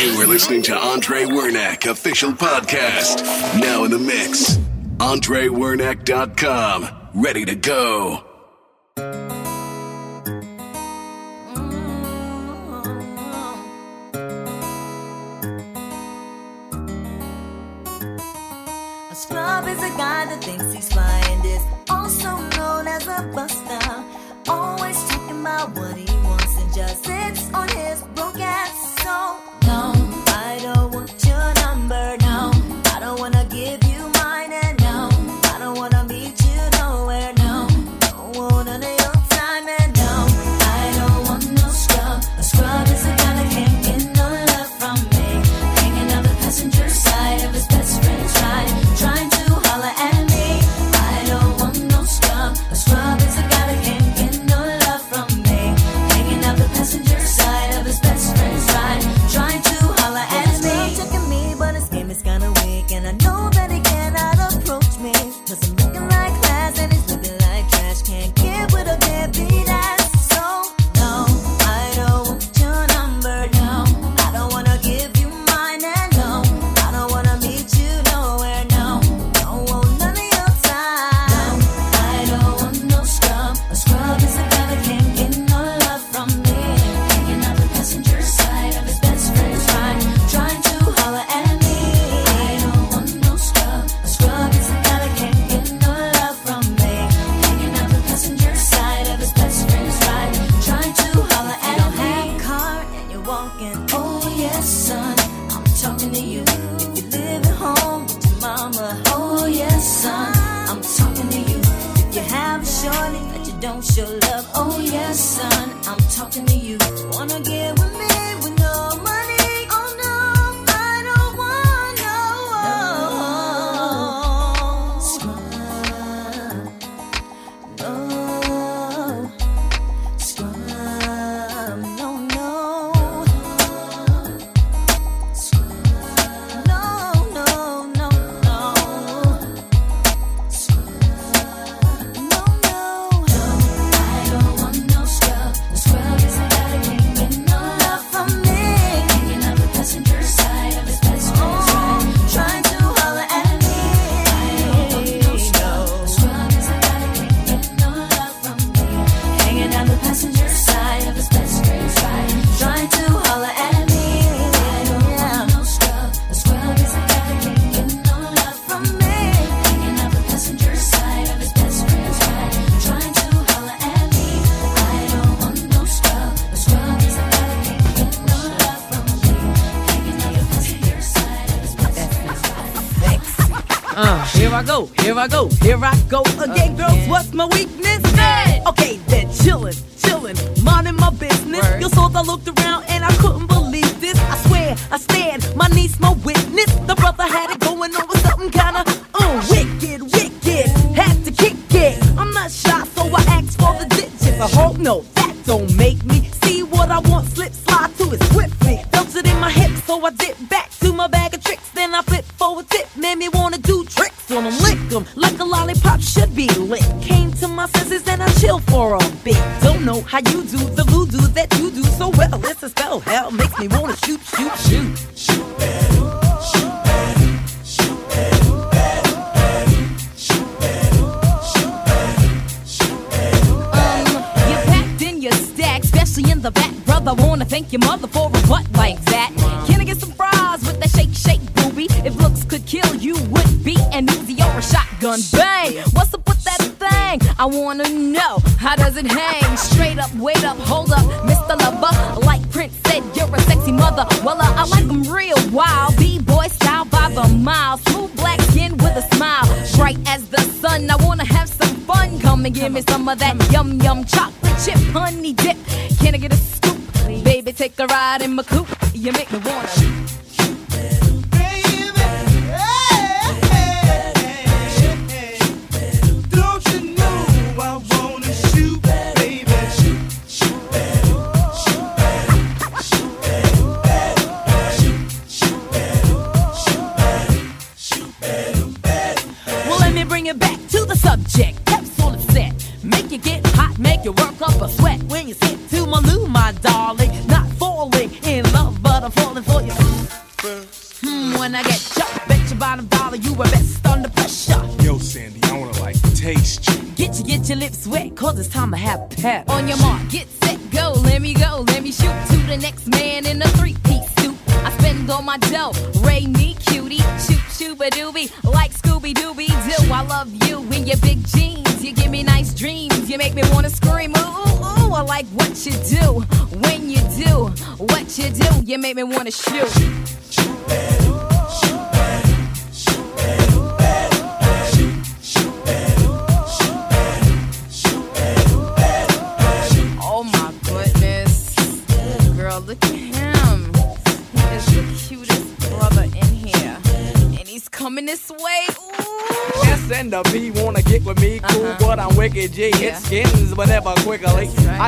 You are listening to Andre Wernack, official podcast. Now in the mix. AndreWernack.com. Ready to go. A scrub is a guy that thinks he's flying, is also known as a buster. Always talking about what he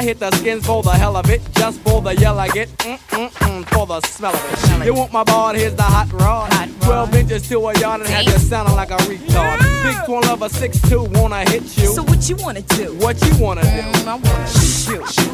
hit the skins for the hell of it, just for the yell I get, mm-mm-mm, for the smell of it. You want my ball, here's the hot rod. Hot 12 rod. inches to a yard and have you sounding like a retard. Yeah. Big 12 of a 6'2 wanna hit you. So what you wanna do? What you wanna do? Mm, I wanna shoot. shoot.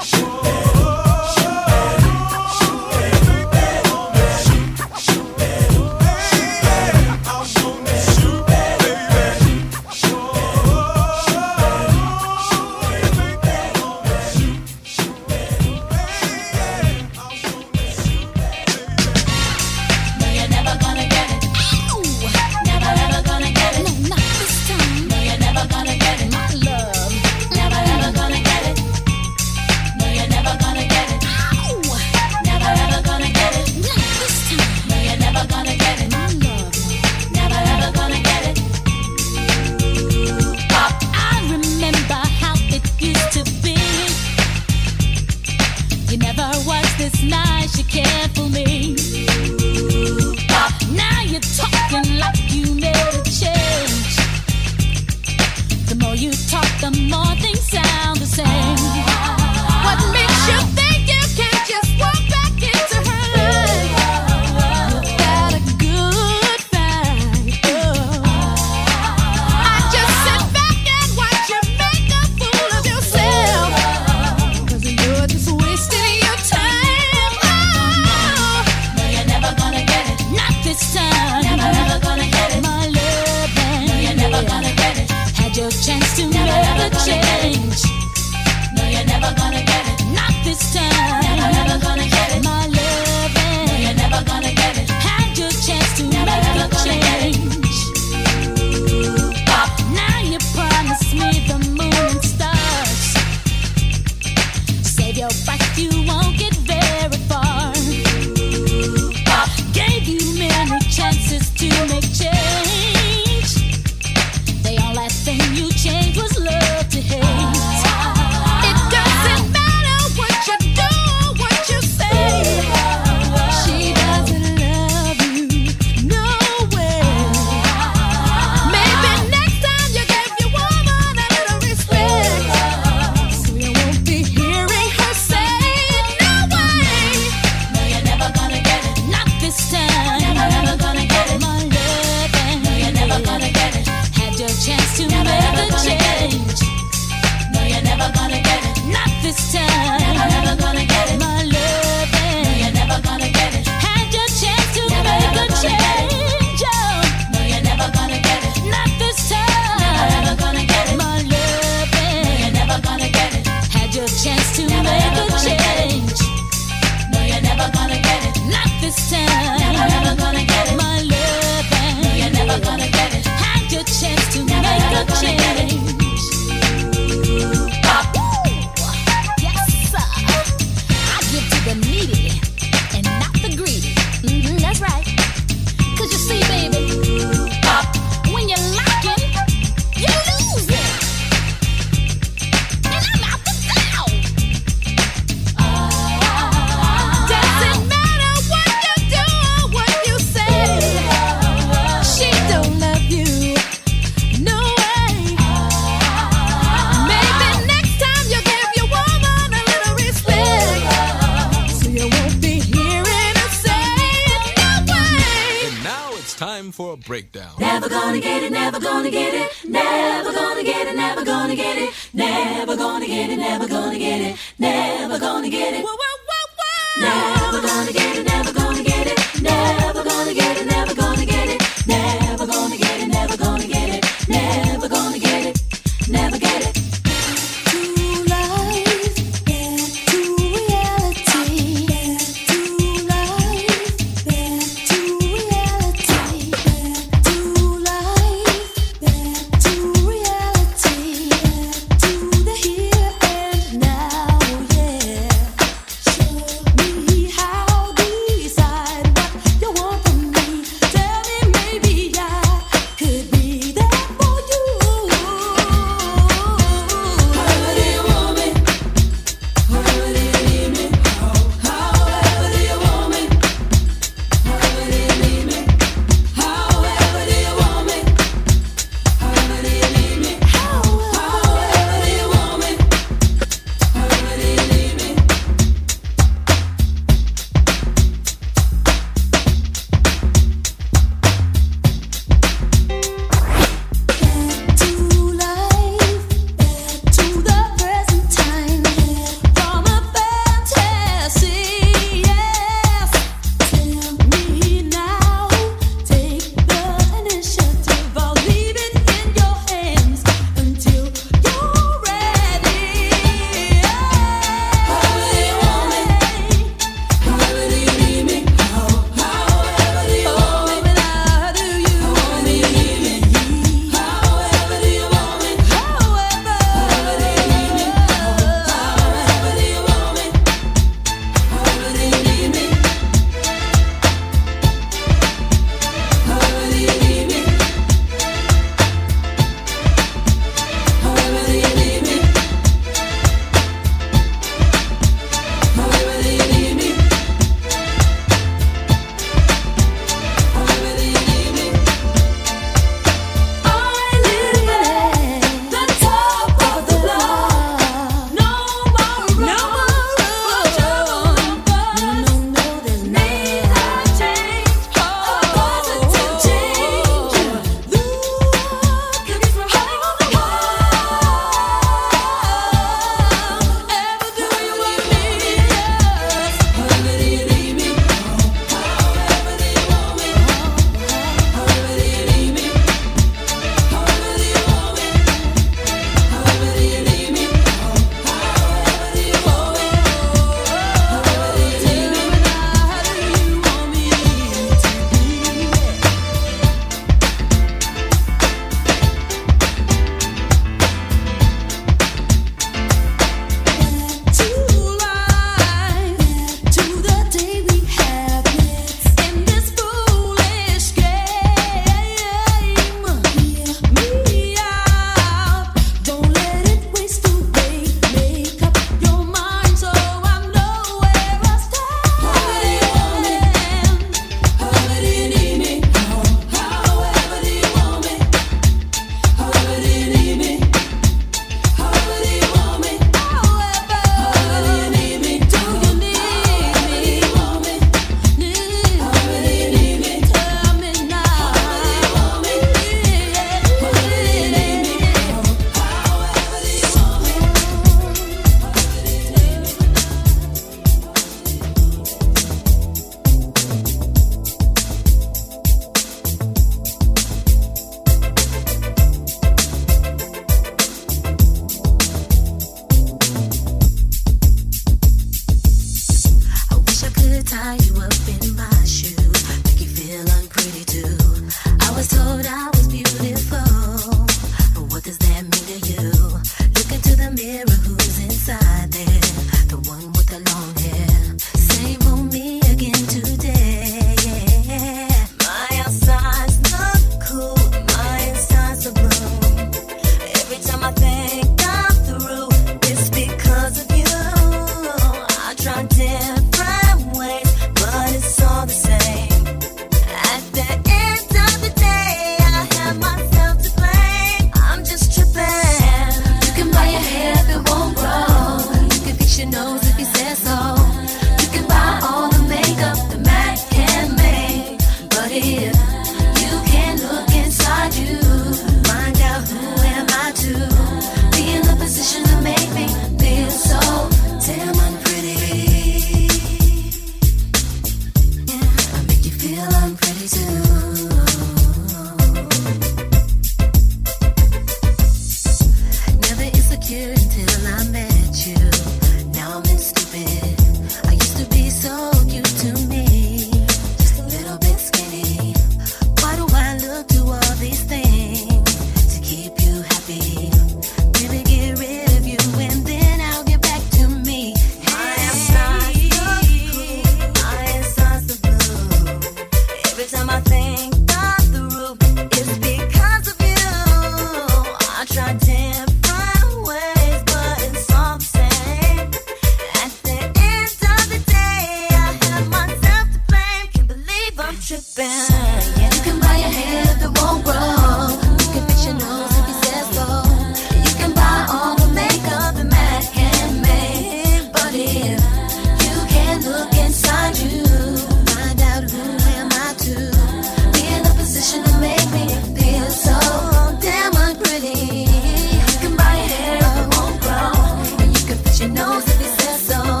That's all.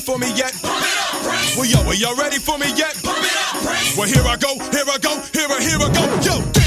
For me yet? Well, yo, are y'all ready for me yet? Well, here I go, here I go, here I, here I go. Yo,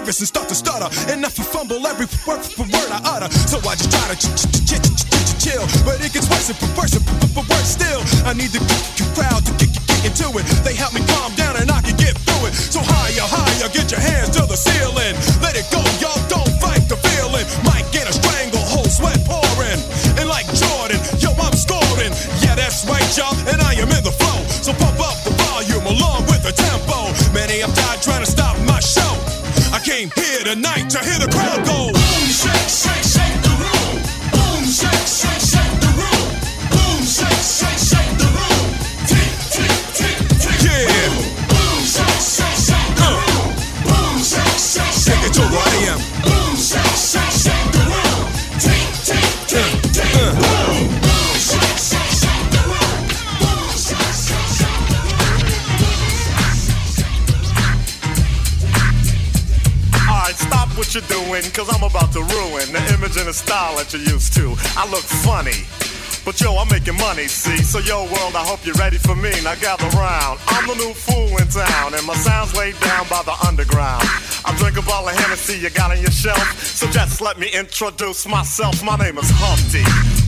nervous and start to stutter. I f- fumble every word, for word I utter. So I just try to ch- ch- ch- ch- ch- ch- chill. But it gets worse and worse and worse still. I need the crowd to get into it. They help me calm down that you're used to. I look funny. But yo, I'm making money, see? So yo, world, I hope you're ready for me. Now gather round. I'm the new fool in town, and my sound's laid down by the underground. I drink a bottle of Hennessy you got on your shelf. So just let me introduce myself. My name is Humpty,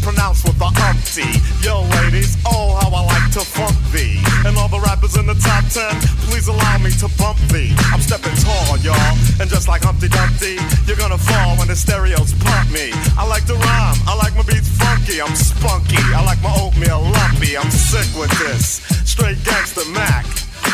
pronounced with the umpty. Yo, ladies, oh, how I like to funk thee. And all the rappers in the top ten, please allow me to bump thee. I'm stepping tall, y'all. And just like Humpty Dumpty, you're gonna fall when the stereos pump me. I like to rhyme, I like my beats funky, I'm spunky. I like my oatmeal lumpy, I'm sick with this. Straight gangster Mac.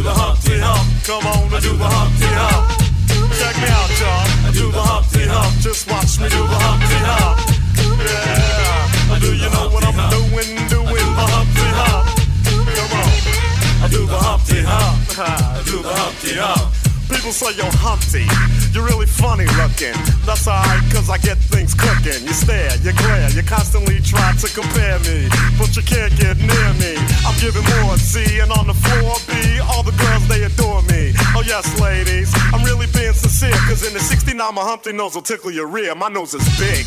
Do the Humpty Hump. Come on, I do the Humpty Hump. Check me out, y'all. I do the Humpty Hump. Just watch me do the Humpty Hump. Yeah. Do you know what I'm doing? Doing the Humpty Hump. Come on. I do the Humpty Hump. I do the Humpty Hump. People say you're Humpty, you're really funny looking. That's alright, cause I get things cooking. You stare, you glare, you constantly try to compare me, but you can't get near me. I'm giving more C, and on the floor B, all the girls they adore me. Oh yes, ladies, I'm really being sincere, cause in the 69 my Humpty nose will tickle your rear. My nose is big.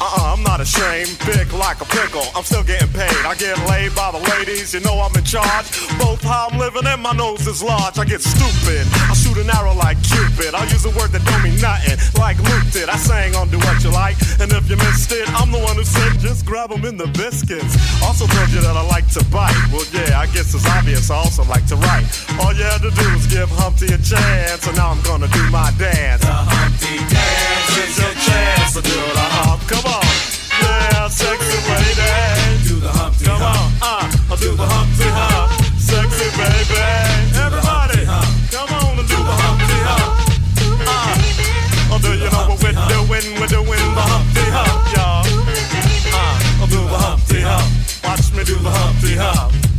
Uh-uh, I'm not ashamed. Big like a pickle. I'm still getting paid. I get laid by the ladies. You know I'm in charge. Both how I'm living and my nose is large. I get stupid. I shoot an arrow like Cupid. I use a word that don't mean nothing. Like looptid. I sang on Doowutchyalike. And if you missed it, I'm the one who said just grab them in the biscuits. Also told you that I like to bite. Well, yeah, I guess it's obvious. I also like to write. All you had to do was give Humpty a chance. And now I'm gonna do my dance. The Humpty Dance dance, do the hump, come on. Yeah, sexy baby. Do the hump, come on. Uh, I'll do the hump, sexy baby. Everybody, come on and do the hump. Uh, do you know we're? We're the humpty hump, y'all. Do the hump. Watch me do the hump.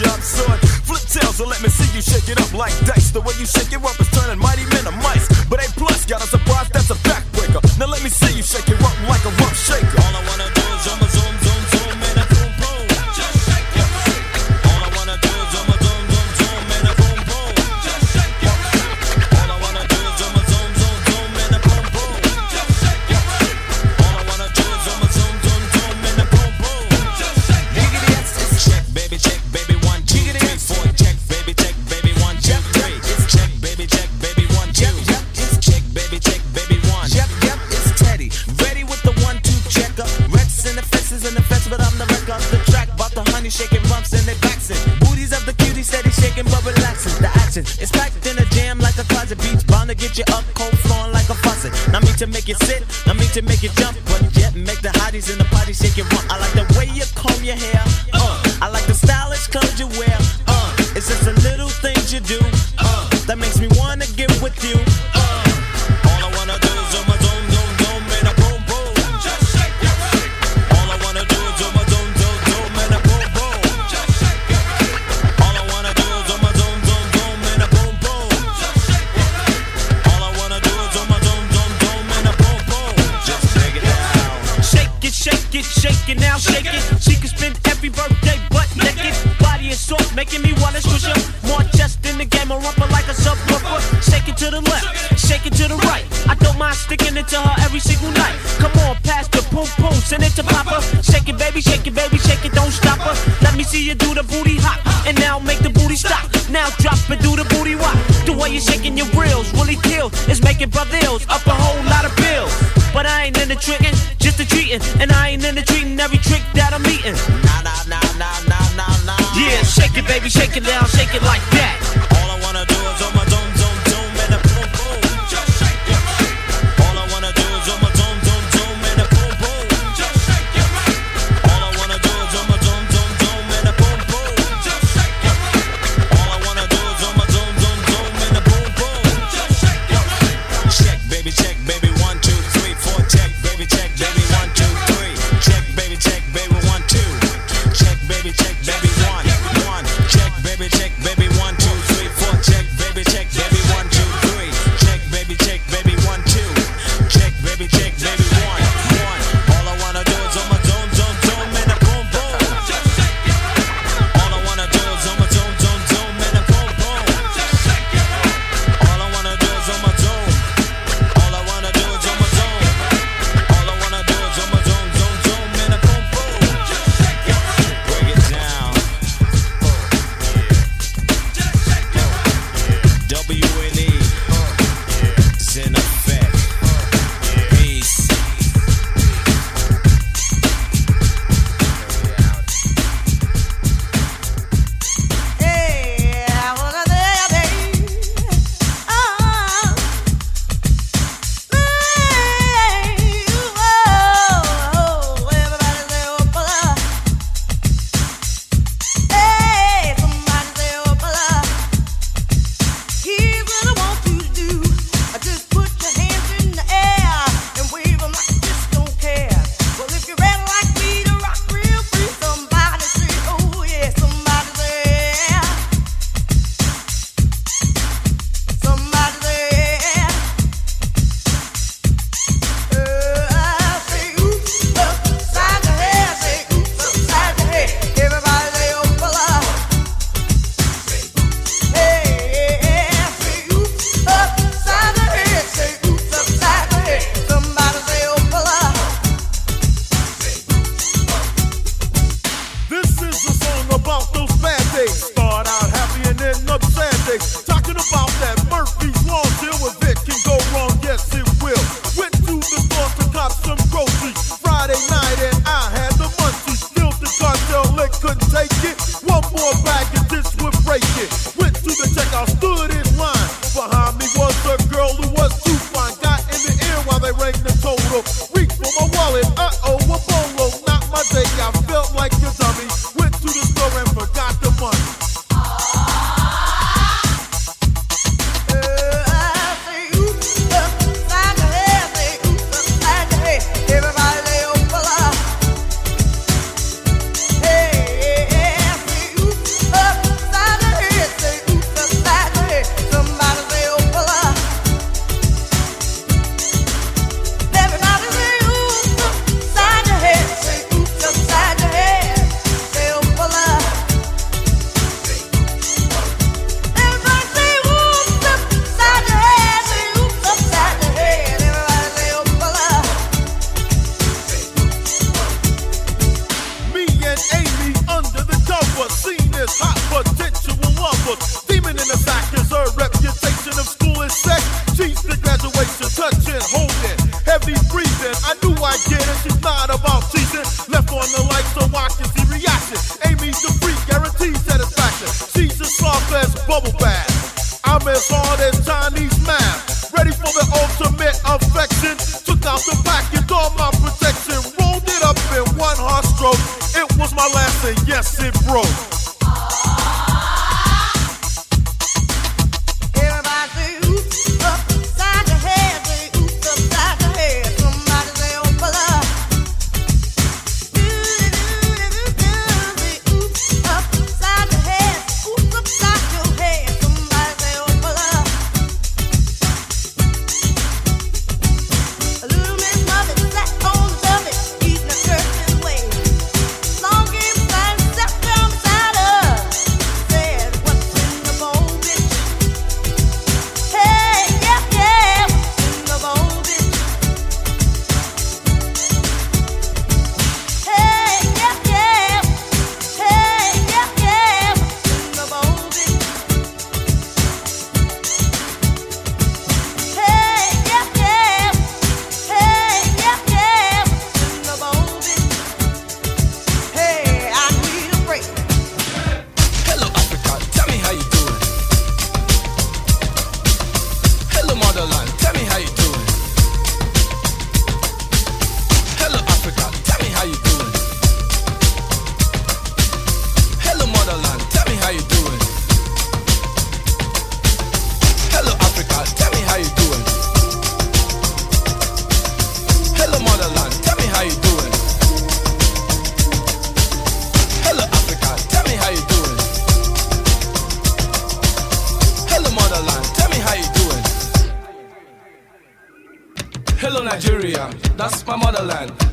sharp sword. Flip tails and let me see you shake it up like dice. The way you shake it up is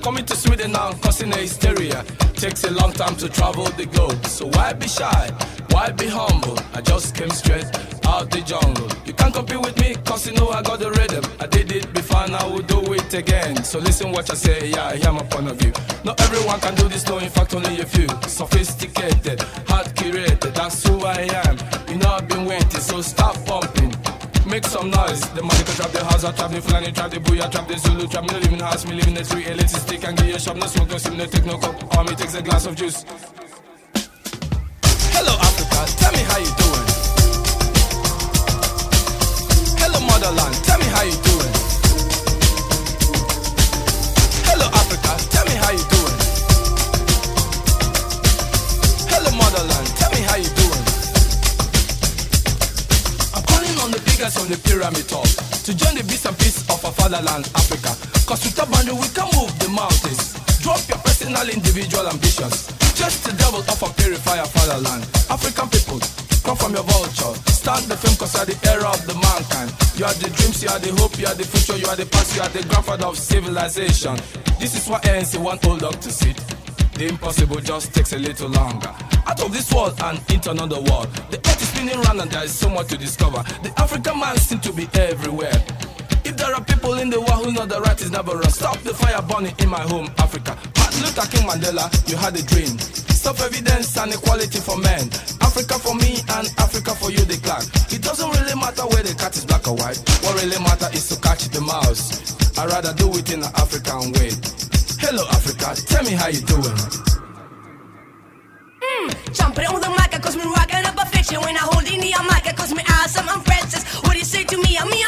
Coming to Sweden now, causing a hysteria. Takes a long time to travel the globe, so why be shy? Why be humble? I just came straight out the jungle. You can't compete with me, cause you know I got the rhythm. I did it before, and I will do it again. So listen what I say, yeah, hear my point of view. Not everyone can do this, no, in fact, only a few. Sophisticated, hard curated, that's who I am. You know I've been waiting, so stop pumping. Make some noise. The money can trap the house, I trap the Fulani, trap the Booyah, trap the Zulu, trap me the house, me live in the street, elitist stick and give you a shop, no smoke, no sim, no take no. All me takes a glass of juice. On the pyramid top to join the beast and peace of our fatherland, Africa. Cause with a boundary we can move the mountains. Drop your personal, individual ambitions. Just the devil of our purify our fatherland. African people, come from your vulture. Start the film cause you are the era of the mankind. You are the dreams, you are the hope, you are the future, you are the past, you are the grandfather of civilization. This is what ANC want old dog to sit. The impossible just takes a little longer. Out of this world and into another world. The spinning round and there is so much to discover. The African man seems to be everywhere. If there are people in the world who know the right is never wrong, stop the fire burning in my home, Africa. Martin Luther King Mandela, you had a dream. Stop evidence and equality for men. Africa for me and Africa for you, the clan. It doesn't really matter where the cat is black or white. What really matters is to catch the mouse. I'd rather do it in an African way. Hello, Africa, tell me how you doing. Mm. Jumping on the mic, cause me rocking up a fiction. When I hold in the mic, cause me awesome, I'm Francis. What do you say to me? I'm me,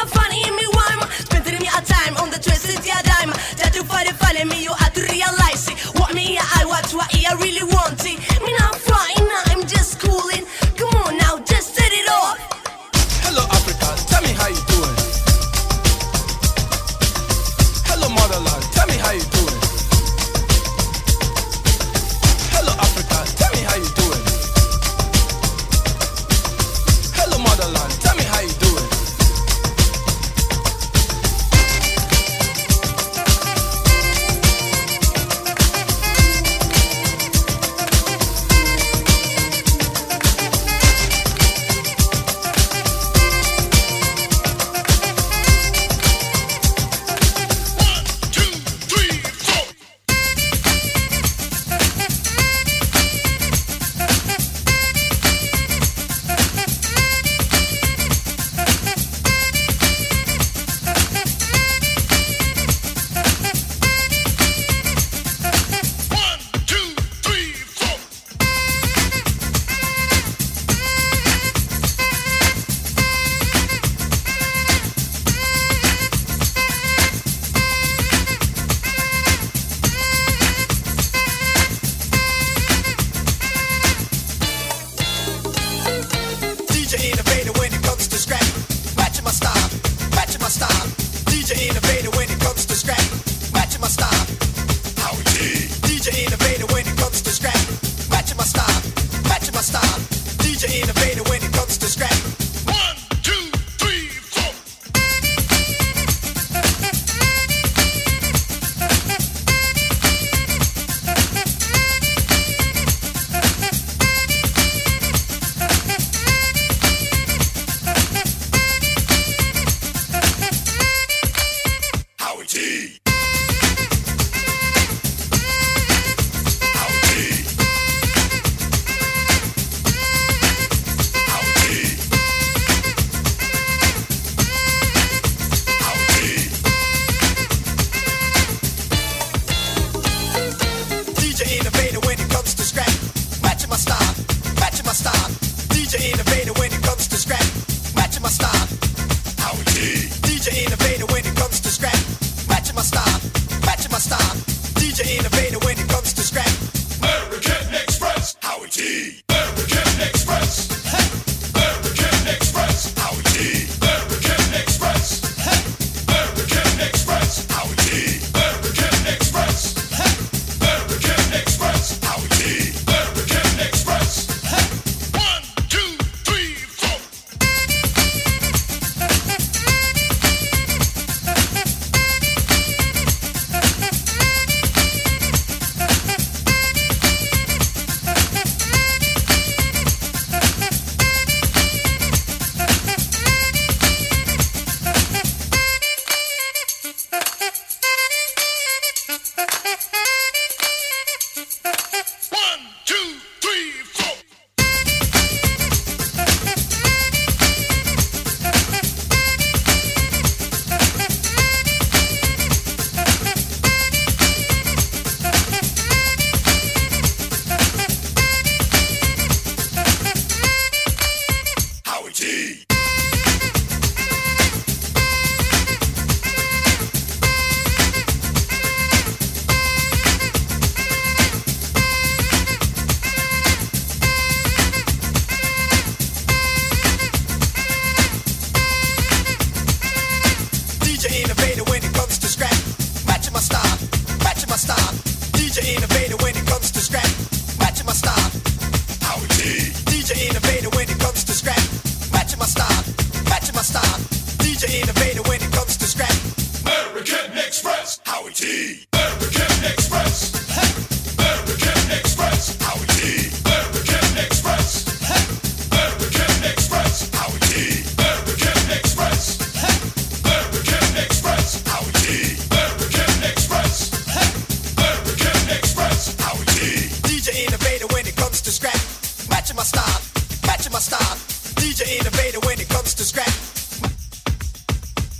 my style. DJ innovator when it comes to scrap.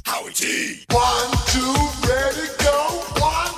Howie T. One, two, ready, go. One.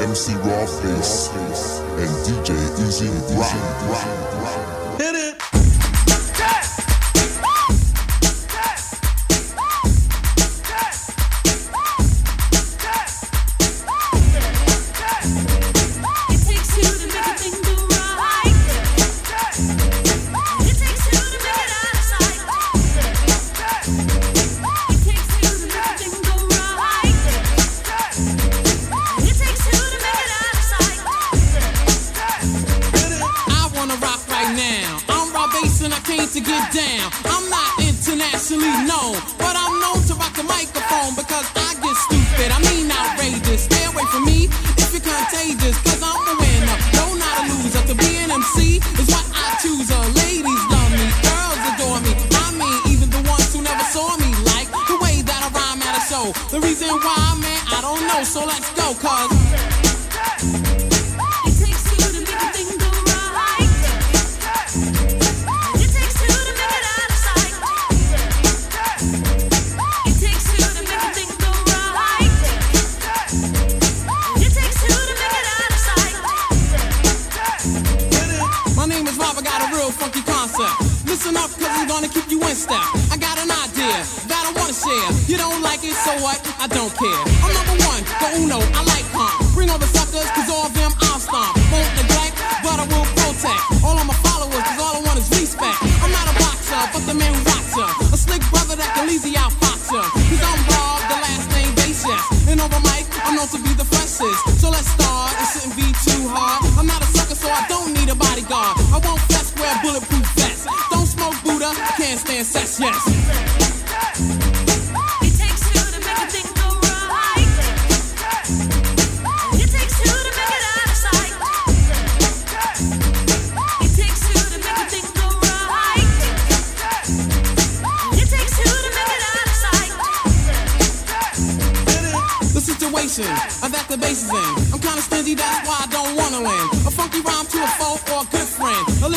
MC Rob Base and DJ E-Z Rock. Hit it.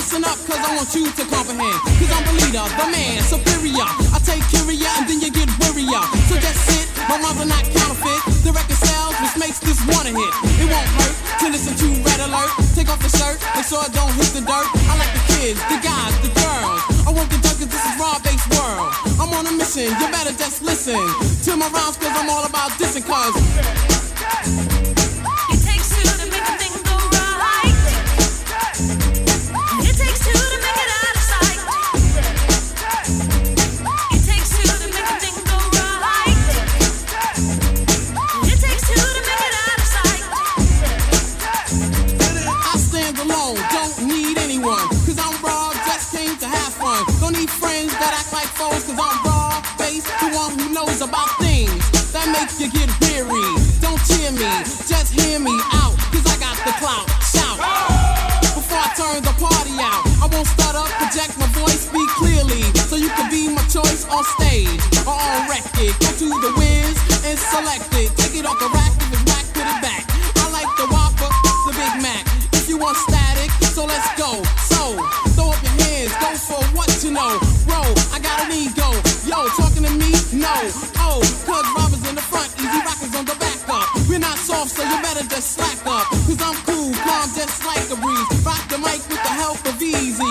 Listen up, cause I want you to comprehend. Cause I'm the leader, the man, superior. I take curia and then you get wearier. So just sit, my mother not counterfeit. The record sells, which makes this one a hit. It won't hurt to listen to Red Alert. Take off the shirt, make sure I don't hit the dirt. I like the kids, the guys, the girls. I want the junkies, this is raw based World. I'm on a mission, you better just listen to my rhymes, cause I'm all about dissing, cause. if you get weary, don't cheer me, just hear me out, cause I got the clout. Shout. Before I turn the party out, I won't stutter, project my voice, speak clearly, so you can be my choice on stage or on record. Go to the whiz and select it. that slack up. Cause I'm cool, calm just like a breeze. Rock the mic with the help of easy.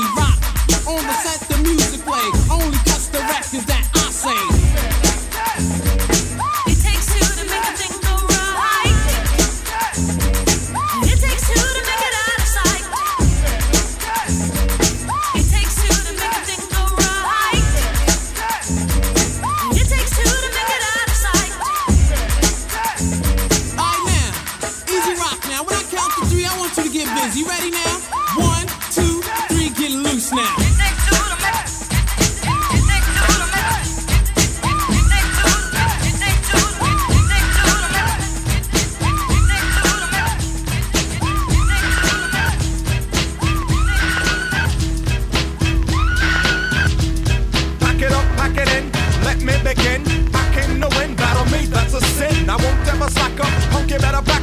again. I can no win. Battle me, that's a sin. I won't ever slack up. Don't give it back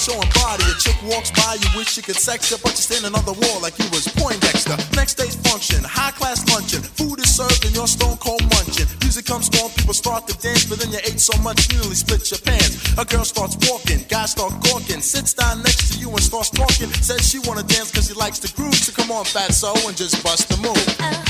showing body. A chick walks by, you wish you could sex her, but you're standing on the wall like you was Poindexter. Next day's function, high class luncheon. Food is served and you're stone cold munching. Music comes on, people start to dance, but then you ate so much you nearly split your pants. A girl starts walking, guys start gawking, sits down next to you and starts talking. Says she wanna dance cause she likes the groove, so come on, fat so and just bust the move. Uh-huh.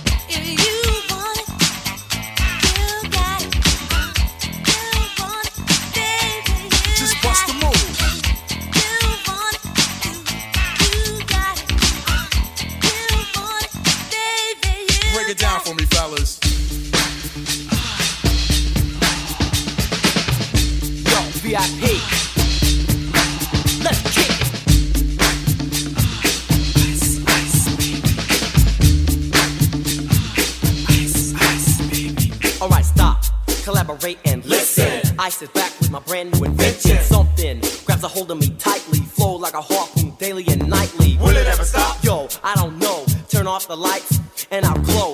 Just bust the move. Break it down for me, fellas. And listen. I sit back with my brand new invention. Something grabs a hold of me tightly, flow like a harpoon daily and nightly. Will it ever stop? Yo, I don't know. Turn off the lights and I'll glow.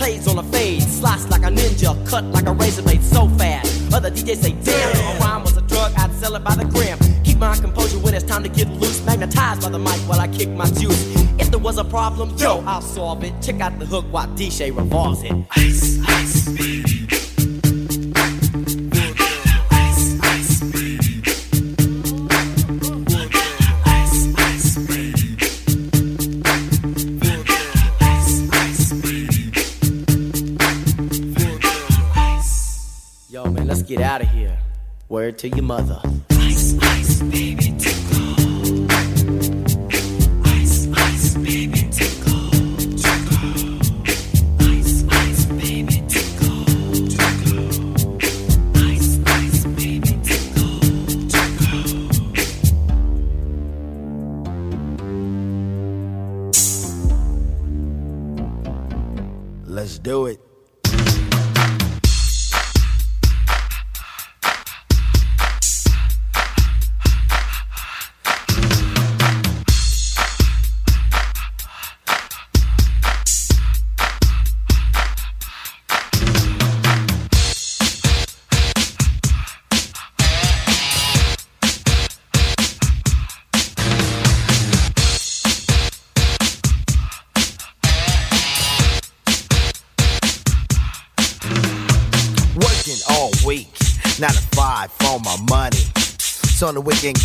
plays on a fade, slice like a ninja, cut like a razor blade so fast. Other DJs say, damn, if a rhyme was a drug, I'd sell it by the gram. Keep my composure when it's time to get loose. Magnetized by the mic while I kick my juice. If there was a problem, yo, I'll solve it. Check out the hook while DJ revolves it. Ice, ice, baby. To your mother.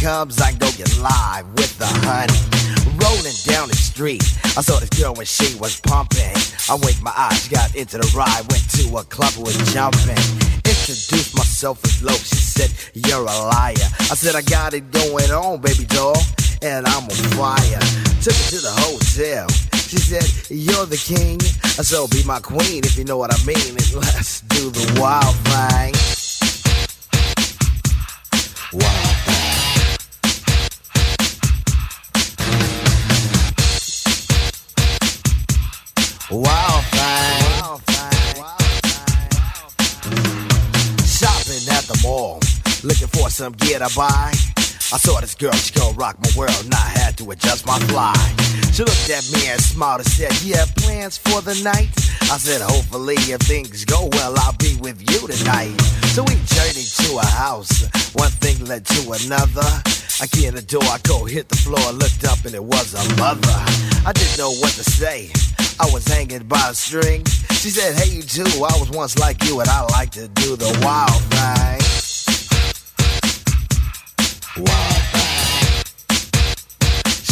Comes, I go get live with the honey. Rolling down the street, I saw this girl when she was pumping. I winked my eyes, got into the ride, went to a club, was jumping. Introduced myself as Loc, she said, You're a liar. I said, I got it going on, baby doll, and I'm on fire. Took her to the hotel. She said, You're the king. I said, Be my queen if you know what I mean. And let's do the wild thing. Wild thing. Wild thing. Shopping at the mall, looking for some gear to buy. I saw this girl, she gon' rock my world, and I had to adjust my fly. She looked at me and smiled and said, You have plans for the night? I said, Hopefully, if things go well, I'll be with you tonight. So we journeyed to a house, one thing led to another. I get in the door, I go hit the floor, looked up, and it was a mother. I didn't know what to say. I was hanging by a string. She said, Hey, you too, I was once like you, and I like to do the wild thing. Wild thing.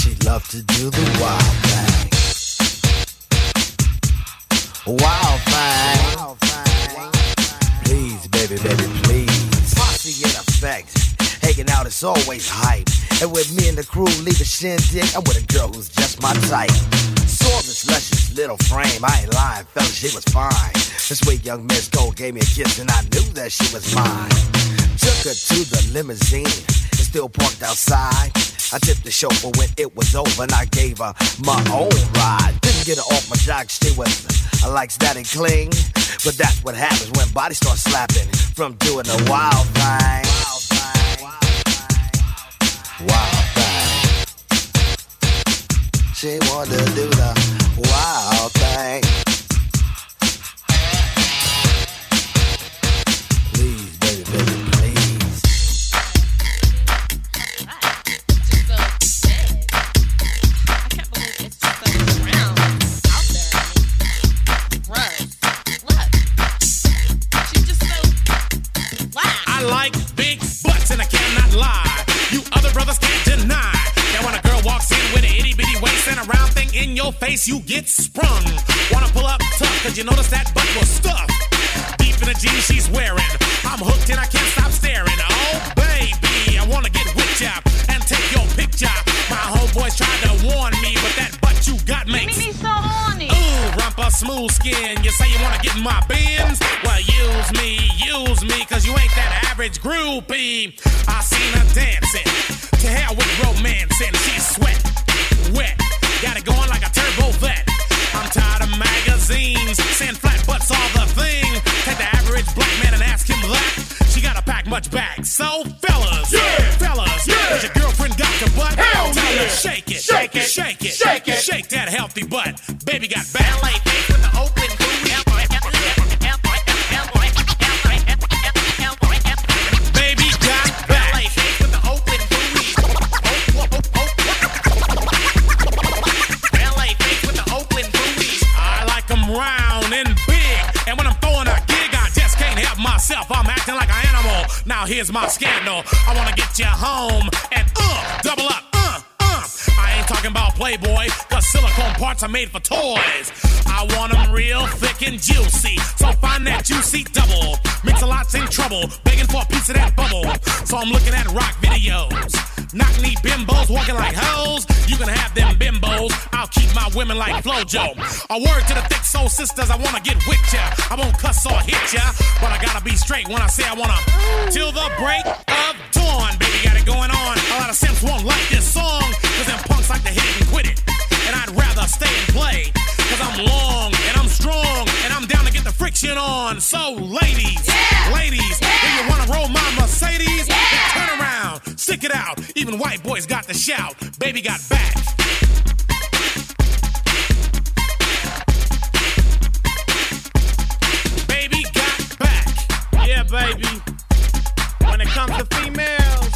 She loved to do the wild thing. Wild thing. Please, baby, baby, please. Posse in effect. Hanging out is always hype. And with me and the crew leave a shindig, I'm with a girl who's just my type. Saw this luscious little frame. I ain't lying, fella, she was fine. This sweet young Miss Gold gave me a kiss, and I knew that she was mine. Took her to the limousine, and still parked outside. I tipped the chauffeur when it was over, and I gave her my own ride. Didn't get her off my jock, she was I like static cling, but that's what happens when bodies start slapping from doing the wild thing. Thing. She wanted to do the wild thing. Please, baby, baby, please. I like big butts and I cannot lie. In your face, you get sprung. Wanna pull up tough, cause you notice that butt was stuffed. Deep in the jeans she's wearing. I'm hooked and I can't stop staring. Oh, baby, I wanna get with ya and take your picture. My homeboys tried to warn me, but that butt you got makes me so horny. Ooh, rumpa smooth skin. You say you wanna get in my bins? Well, use me, use me, cause you ain't that average groupie. I seen her dancing. To hell with romance, and she's sweat, my scandal. I wanna get you home and uh, double up, uh, uh. I ain't talking about Playboy, cause silicone parts are made for toys. I want 'em real thick and juicy, so find that juicy double. Mix-a-Lot's in trouble, begging for a piece of that bubble. So I'm looking at rock videos. Knock knee bimbos walking like hoes. You can have them bimbos. I'll keep my women like Flojo. A word to the thick soul sisters, I wanna get with ya. I won't cuss or hit ya, but I gotta be straight when I say I wanna. Till the break of dawn, baby, got it going on. A lot of simps won't like this song, cause them punks like to hit it and quit it. And I'd rather stay and play, cause I'm long and I'm strong and I'm down to get the friction on. So, ladies, ladies, if you wanna roll my Mercedes, then turn around, stick it out. Even white boys got to shout, baby got back. Baby. When it comes to females,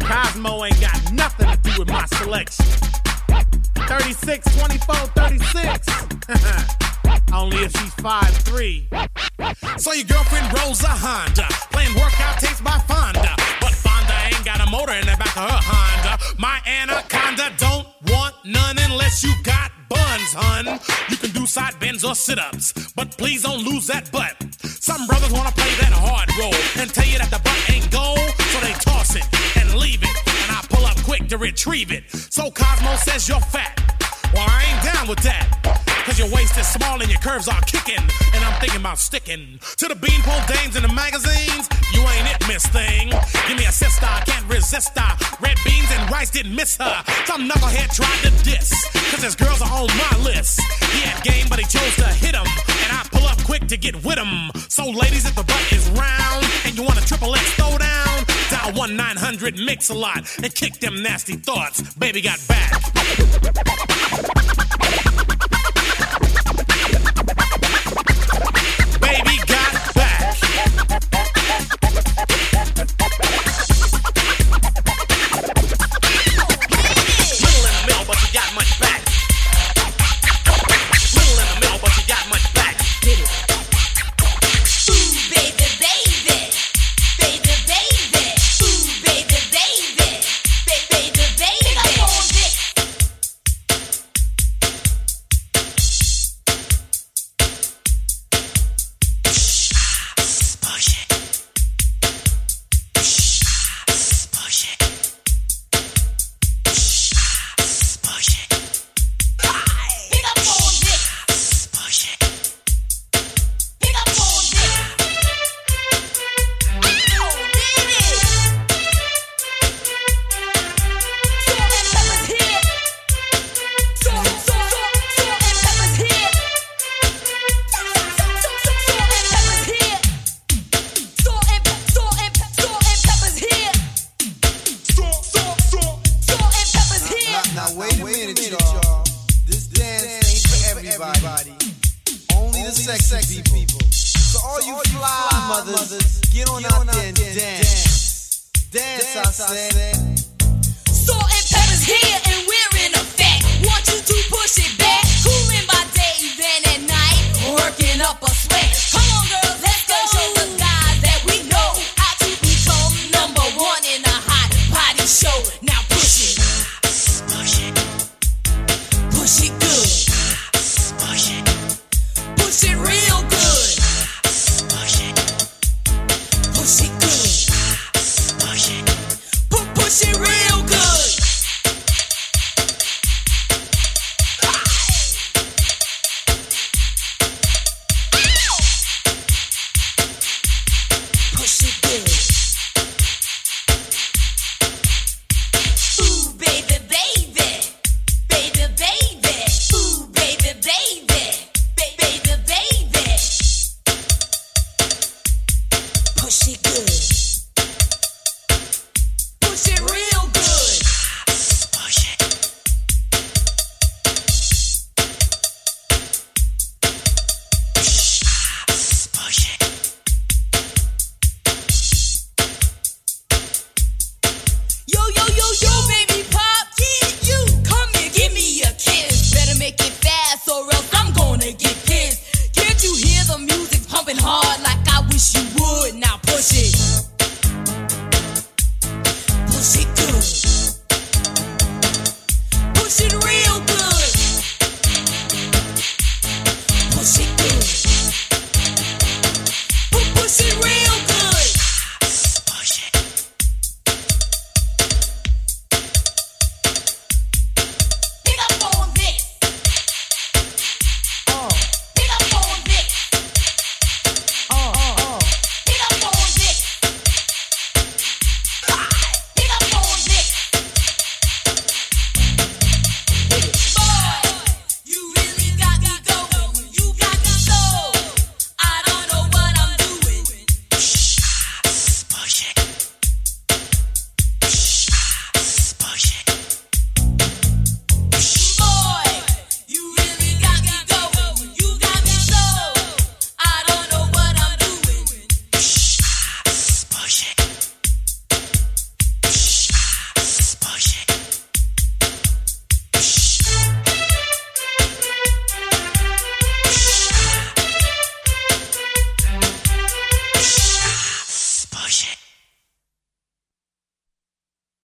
Cosmo ain't got nothing to do with my selection. 36, 24, 36. Only if she's 5'3. So your girlfriend rolls a Honda, playing workout tapes by Fonda. But Fonda ain't got a motor in the back of her Honda. My anaconda don't want none unless you got buns, hun. You can do side bends or sit ups, but please don't lose that butt. Some brothers wanna play that hard role and tell you that the butt ain't gold, so they toss it and leave it. And I pull up quick to retrieve it. So Cosmo says you're fat. Well, I ain't down with that. Cause your waist is small and your curves are kicking. And I'm thinking about sticking to the beanpole dames in the magazines. You ain't it, miss thing. Give me a sister, I can't resist her. Red beans and rice didn't miss her. Some knucklehead tried to diss. Cause his girls are on my list. He had game, but he chose to hit him. And I pull up quick to get with him. So, ladies, if the butt is round and you want a triple X throwdown, dial 1 900 Mix-a-Lot and kick them nasty thoughts. Baby got back.